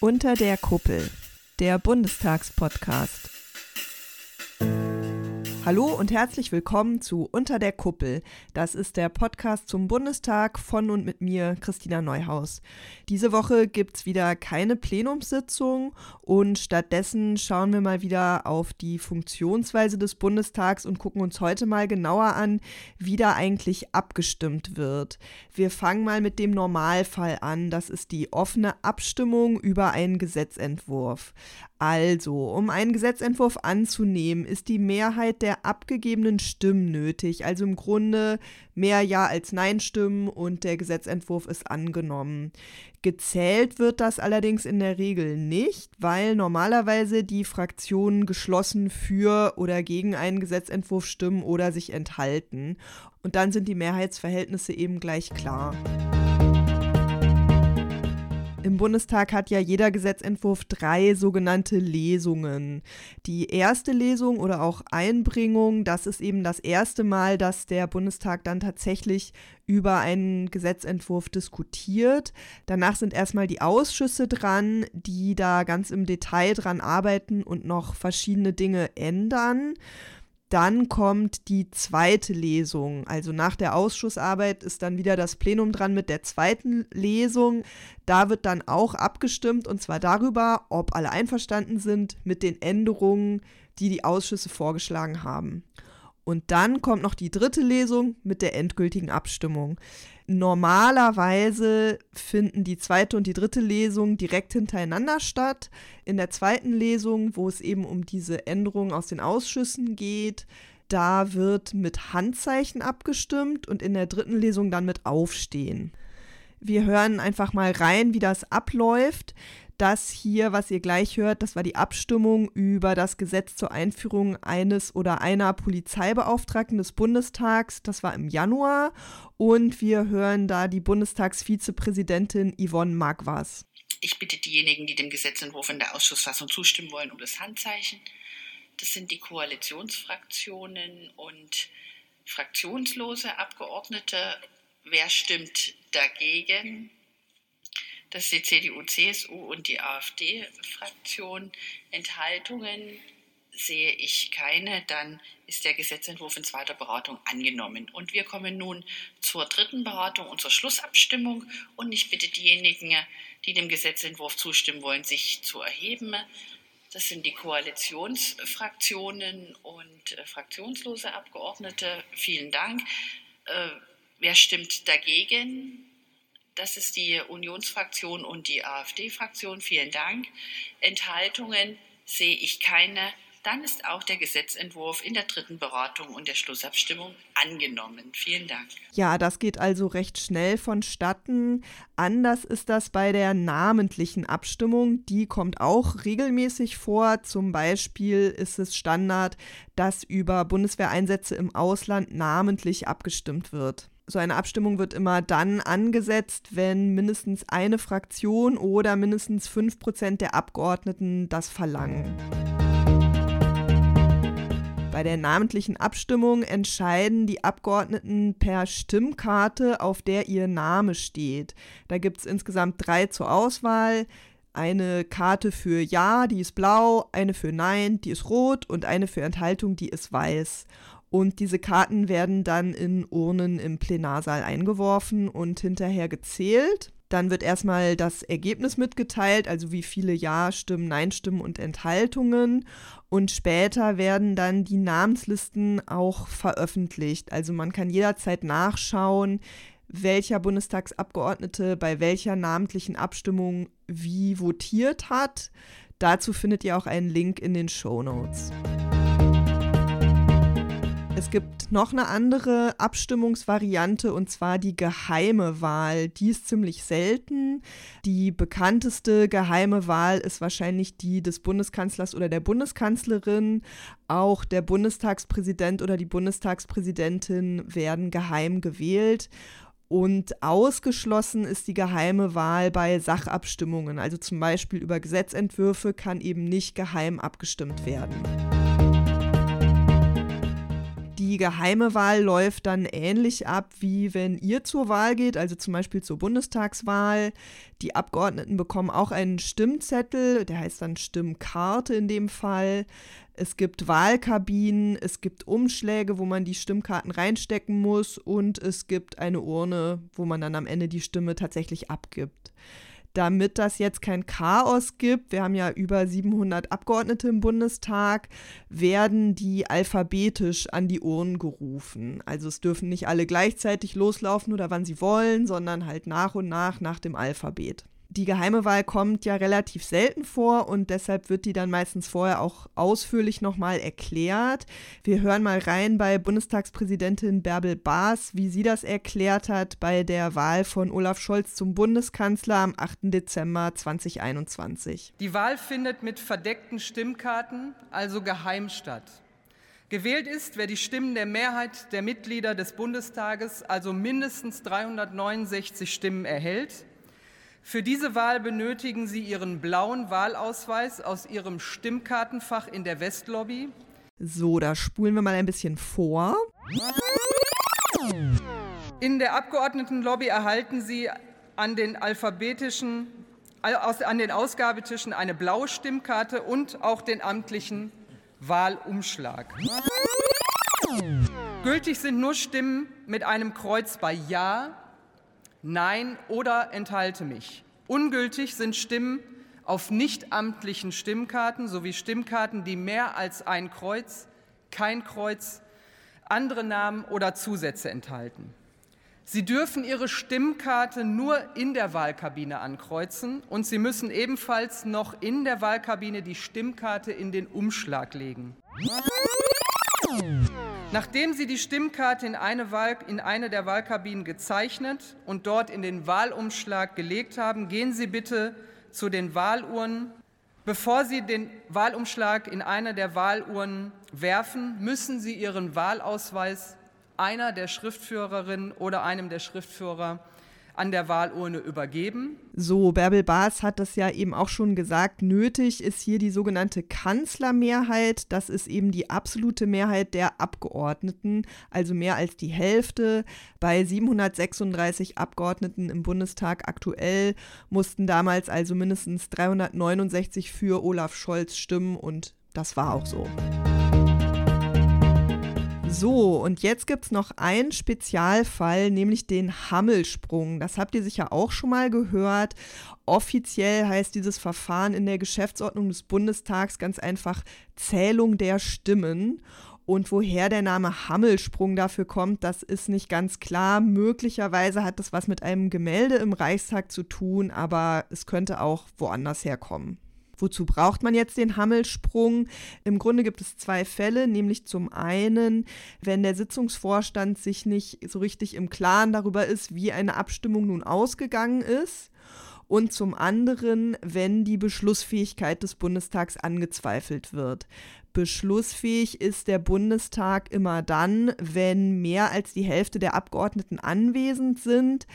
Unter der Kuppel, der Bundestagspodcast. Hallo und herzlich willkommen zu Unter der Kuppel. Das ist der Podcast zum Bundestag von und mit mir, Christina Neuhaus. Diese Woche gibt es wieder keine Plenumssitzung und stattdessen schauen wir mal wieder auf die Funktionsweise des Bundestags und gucken uns heute mal genauer an, wie da eigentlich abgestimmt wird. Wir fangen mal mit dem Normalfall an. Das ist die offene Abstimmung über einen Gesetzentwurf. Also, um einen Gesetzentwurf anzunehmen, ist die Mehrheit der abgegebenen Stimmen nötig. Also im Grunde mehr Ja als Nein-Stimmen und der Gesetzentwurf ist angenommen. Gezählt wird das allerdings in der Regel nicht, weil normalerweise die Fraktionen geschlossen für oder gegen einen Gesetzentwurf stimmen oder sich enthalten. Und dann sind die Mehrheitsverhältnisse eben gleich klar. Im Bundestag hat ja jeder Gesetzentwurf drei sogenannte Lesungen. Die erste Lesung oder auch Einbringung, das ist eben das erste Mal, dass der Bundestag dann tatsächlich über einen Gesetzentwurf diskutiert. Danach sind erstmal die Ausschüsse dran, die da ganz im Detail dran arbeiten und noch verschiedene Dinge ändern. Dann kommt die zweite Lesung. Also nach der Ausschussarbeit ist dann wieder das Plenum dran mit der zweiten Lesung. Da wird dann auch abgestimmt und zwar darüber, ob alle einverstanden sind mit den Änderungen, die die Ausschüsse vorgeschlagen haben. Und dann kommt noch die dritte Lesung mit der endgültigen Abstimmung. Normalerweise finden die zweite und die dritte Lesung direkt hintereinander statt. In der zweiten Lesung, wo es eben um diese Änderungen aus den Ausschüssen geht, da wird mit Handzeichen abgestimmt und in der dritten Lesung dann mit Aufstehen. Wir hören einfach mal rein, wie das abläuft. Das hier, was ihr gleich hört, das war die Abstimmung über das Gesetz zur Einführung eines oder einer Polizeibeauftragten des Bundestags. Das war im Januar. Und wir hören da die Bundestagsvizepräsidentin Yvonne Magwas. Ich bitte diejenigen, die dem Gesetzentwurf in der Ausschussfassung zustimmen wollen, um das Handzeichen. Das sind die Koalitionsfraktionen und fraktionslose Abgeordnete. Wer stimmt dagegen? Das ist die CDU, CSU und die AfD-Fraktion. Enthaltungen sehe ich keine, dann ist der Gesetzentwurf in zweiter Beratung angenommen. Und wir kommen nun zur dritten Beratung und zur Schlussabstimmung. Und ich bitte diejenigen, die dem Gesetzentwurf zustimmen wollen, sich zu erheben. Das sind die Koalitionsfraktionen und äh, fraktionslose Abgeordnete. Vielen Dank. Äh, wer stimmt dagegen? Das ist die Unionsfraktion und die AfD-Fraktion. Vielen Dank. Enthaltungen sehe ich keine. Dann ist auch der Gesetzentwurf in der dritten Beratung und der Schlussabstimmung angenommen. Vielen Dank. Ja, das geht also recht schnell vonstatten. Anders ist das bei der namentlichen Abstimmung. Die kommt auch regelmäßig vor. Zum Beispiel ist es Standard, dass über Bundeswehreinsätze im Ausland namentlich abgestimmt wird so eine Abstimmung wird immer dann angesetzt, wenn mindestens eine Fraktion oder mindestens fünf Prozent der Abgeordneten das verlangen. Bei der namentlichen Abstimmung entscheiden die Abgeordneten per Stimmkarte, auf der ihr Name steht. Da gibt es insgesamt drei zur Auswahl. Eine Karte für Ja, die ist blau, eine für Nein, die ist rot und eine für Enthaltung, die ist weiß. Und diese Karten werden dann in Urnen im Plenarsaal eingeworfen und hinterher gezählt. Dann wird erstmal das Ergebnis mitgeteilt, also wie viele Ja-Stimmen, Nein-Stimmen und Enthaltungen. Und später werden dann die Namenslisten auch veröffentlicht. Also man kann jederzeit nachschauen, welcher Bundestagsabgeordnete bei welcher namentlichen Abstimmung wie votiert hat. Dazu findet ihr auch einen Link in den Show Notes. Es gibt noch eine andere Abstimmungsvariante und zwar die geheime Wahl. Die ist ziemlich selten. Die bekannteste geheime Wahl ist wahrscheinlich die des Bundeskanzlers oder der Bundeskanzlerin. Auch der Bundestagspräsident oder die Bundestagspräsidentin werden geheim gewählt. Und ausgeschlossen ist die geheime Wahl bei Sachabstimmungen. Also zum Beispiel über Gesetzentwürfe kann eben nicht geheim abgestimmt werden. Die geheime Wahl läuft dann ähnlich ab, wie wenn ihr zur Wahl geht, also zum Beispiel zur Bundestagswahl. Die Abgeordneten bekommen auch einen Stimmzettel, der heißt dann Stimmkarte in dem Fall. Es gibt Wahlkabinen, es gibt Umschläge, wo man die Stimmkarten reinstecken muss und es gibt eine Urne, wo man dann am Ende die Stimme tatsächlich abgibt damit das jetzt kein Chaos gibt, wir haben ja über 700 Abgeordnete im Bundestag, werden die alphabetisch an die Urnen gerufen. Also es dürfen nicht alle gleichzeitig loslaufen oder wann sie wollen, sondern halt nach und nach nach dem Alphabet die geheime Wahl kommt ja relativ selten vor und deshalb wird die dann meistens vorher auch ausführlich nochmal erklärt. Wir hören mal rein bei Bundestagspräsidentin Bärbel Baas, wie sie das erklärt hat bei der Wahl von Olaf Scholz zum Bundeskanzler am 8. Dezember 2021. Die Wahl findet mit verdeckten Stimmkarten, also geheim statt. Gewählt ist, wer die Stimmen der Mehrheit der Mitglieder des Bundestages, also mindestens 369 Stimmen erhält für diese Wahl benötigen Sie Ihren blauen Wahlausweis aus Ihrem Stimmkartenfach in der Westlobby. So, da spulen wir mal ein bisschen vor. In der Abgeordnetenlobby erhalten Sie an den alphabetischen an den Ausgabetischen eine blaue Stimmkarte und auch den amtlichen Wahlumschlag. Gültig sind nur Stimmen mit einem Kreuz bei Ja, Nein oder enthalte mich. Ungültig sind Stimmen auf nichtamtlichen Stimmkarten sowie Stimmkarten, die mehr als ein Kreuz, kein Kreuz, andere Namen oder Zusätze enthalten. Sie dürfen Ihre Stimmkarte nur in der Wahlkabine ankreuzen und Sie müssen ebenfalls noch in der Wahlkabine die Stimmkarte in den Umschlag legen. Nachdem Sie die Stimmkarte in eine, Wahl, in eine, der Wahlkabinen gezeichnet und dort in den Wahlumschlag gelegt haben, gehen Sie bitte zu den Wahluhren. Bevor Sie den Wahlumschlag in eine der Wahluhren werfen, müssen Sie Ihren Wahlausweis einer der Schriftführerinnen oder einem der Schriftführer an der Wahlurne übergeben. So, Bärbel Baas hat das ja eben auch schon gesagt. Nötig ist hier die sogenannte Kanzlermehrheit. Das ist eben die absolute Mehrheit der Abgeordneten, also mehr als die Hälfte. Bei 736 Abgeordneten im Bundestag aktuell mussten damals also mindestens 369 für Olaf Scholz stimmen und das war auch so. So, und jetzt gibt es noch einen Spezialfall, nämlich den Hammelsprung. Das habt ihr sicher auch schon mal gehört. Offiziell heißt dieses Verfahren in der Geschäftsordnung des Bundestags ganz einfach Zählung der Stimmen. Und woher der Name Hammelsprung dafür kommt, das ist nicht ganz klar. Möglicherweise hat das was mit einem Gemälde im Reichstag zu tun, aber es könnte auch woanders herkommen. Wozu braucht man jetzt den Hammelsprung? Im Grunde gibt es zwei Fälle, nämlich zum einen, wenn der Sitzungsvorstand sich nicht so richtig im Klaren darüber ist, wie eine Abstimmung nun ausgegangen ist. Und zum anderen, wenn die Beschlussfähigkeit des Bundestags angezweifelt wird. Beschlussfähig ist der Bundestag immer dann, wenn mehr als die Hälfte der Abgeordneten anwesend sind.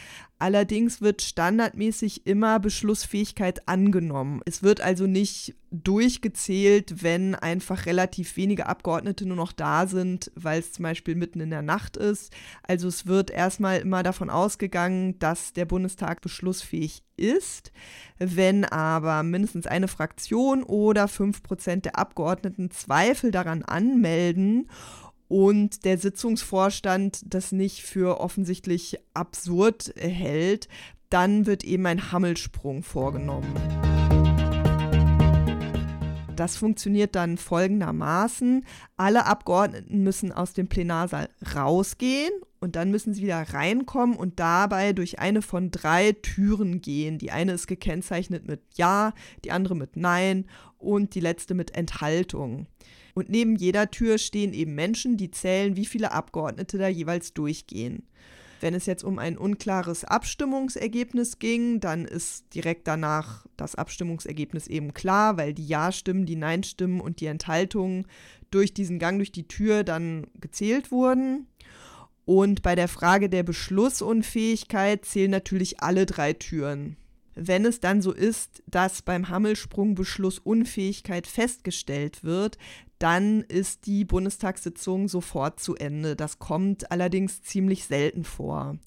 Allerdings wird standardmäßig immer Beschlussfähigkeit angenommen. Es wird also nicht durchgezählt, wenn einfach relativ wenige Abgeordnete nur noch da sind, weil es zum Beispiel mitten in der Nacht ist. Also es wird erstmal immer davon ausgegangen, dass der Bundestag beschlussfähig ist. Wenn aber mindestens eine Fraktion oder fünf Prozent der Abgeordneten Zweifel daran anmelden und der Sitzungsvorstand das nicht für offensichtlich absurd hält, dann wird eben ein Hammelsprung vorgenommen. Das funktioniert dann folgendermaßen. Alle Abgeordneten müssen aus dem Plenarsaal rausgehen und dann müssen sie wieder reinkommen und dabei durch eine von drei Türen gehen. Die eine ist gekennzeichnet mit Ja, die andere mit Nein und die letzte mit Enthaltung. Und neben jeder Tür stehen eben Menschen, die zählen, wie viele Abgeordnete da jeweils durchgehen. Wenn es jetzt um ein unklares Abstimmungsergebnis ging, dann ist direkt danach das Abstimmungsergebnis eben klar, weil die Ja-Stimmen, die Nein-Stimmen und die Enthaltungen durch diesen Gang durch die Tür dann gezählt wurden. Und bei der Frage der Beschlussunfähigkeit zählen natürlich alle drei Türen. Wenn es dann so ist, dass beim Hammelsprung Beschlussunfähigkeit festgestellt wird, dann ist die Bundestagssitzung sofort zu Ende. Das kommt allerdings ziemlich selten vor.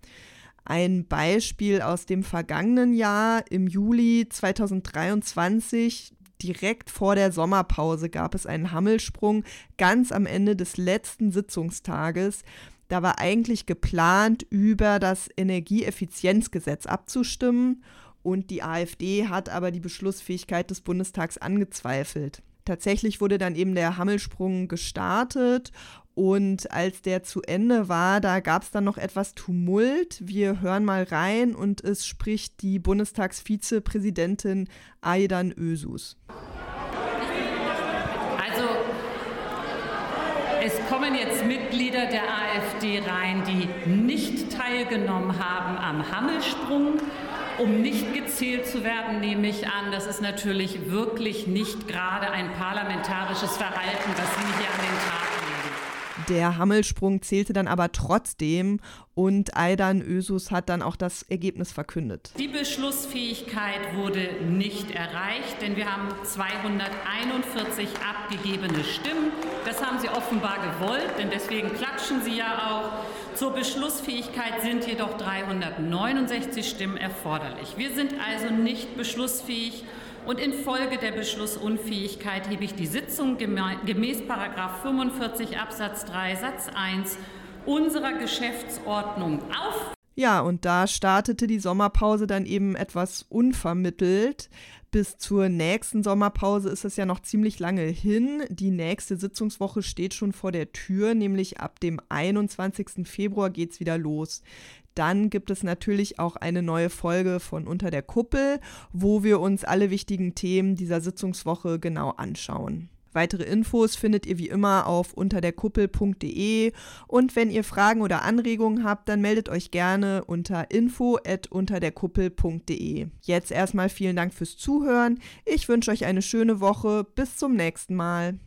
Ein Beispiel aus dem vergangenen Jahr im Juli 2023, direkt vor der Sommerpause, gab es einen Hammelsprung ganz am Ende des letzten Sitzungstages. Da war eigentlich geplant, über das Energieeffizienzgesetz abzustimmen und die AfD hat aber die Beschlussfähigkeit des Bundestags angezweifelt. Tatsächlich wurde dann eben der Hammelsprung gestartet und als der zu Ende war, da gab es dann noch etwas Tumult. Wir hören mal rein und es spricht die Bundestagsvizepräsidentin Aidan Ösus. Also es kommen jetzt Mitglieder der AfD rein, die nicht teilgenommen haben am Hammelsprung um nicht gezählt zu werden, nehme ich an. Das ist natürlich wirklich nicht gerade ein parlamentarisches Verhalten, was Sie hier an den Tag der Hammelsprung zählte dann aber trotzdem und Aidan Ösus hat dann auch das Ergebnis verkündet. Die Beschlussfähigkeit wurde nicht erreicht, denn wir haben 241 abgegebene Stimmen. Das haben Sie offenbar gewollt, denn deswegen klatschen Sie ja auch. Zur Beschlussfähigkeit sind jedoch 369 Stimmen erforderlich. Wir sind also nicht beschlussfähig und infolge der Beschlussunfähigkeit hebe ich die Sitzung gemäß 45 Absatz 3 Satz 1 unserer Geschäftsordnung auf. Ja, und da startete die Sommerpause dann eben etwas unvermittelt. Bis zur nächsten Sommerpause ist es ja noch ziemlich lange hin. Die nächste Sitzungswoche steht schon vor der Tür, nämlich ab dem 21. Februar geht es wieder los dann gibt es natürlich auch eine neue Folge von Unter der Kuppel, wo wir uns alle wichtigen Themen dieser Sitzungswoche genau anschauen. Weitere Infos findet ihr wie immer auf unterderkuppel.de und wenn ihr Fragen oder Anregungen habt, dann meldet euch gerne unter info@unterderkuppel.de. Jetzt erstmal vielen Dank fürs Zuhören. Ich wünsche euch eine schöne Woche. Bis zum nächsten Mal.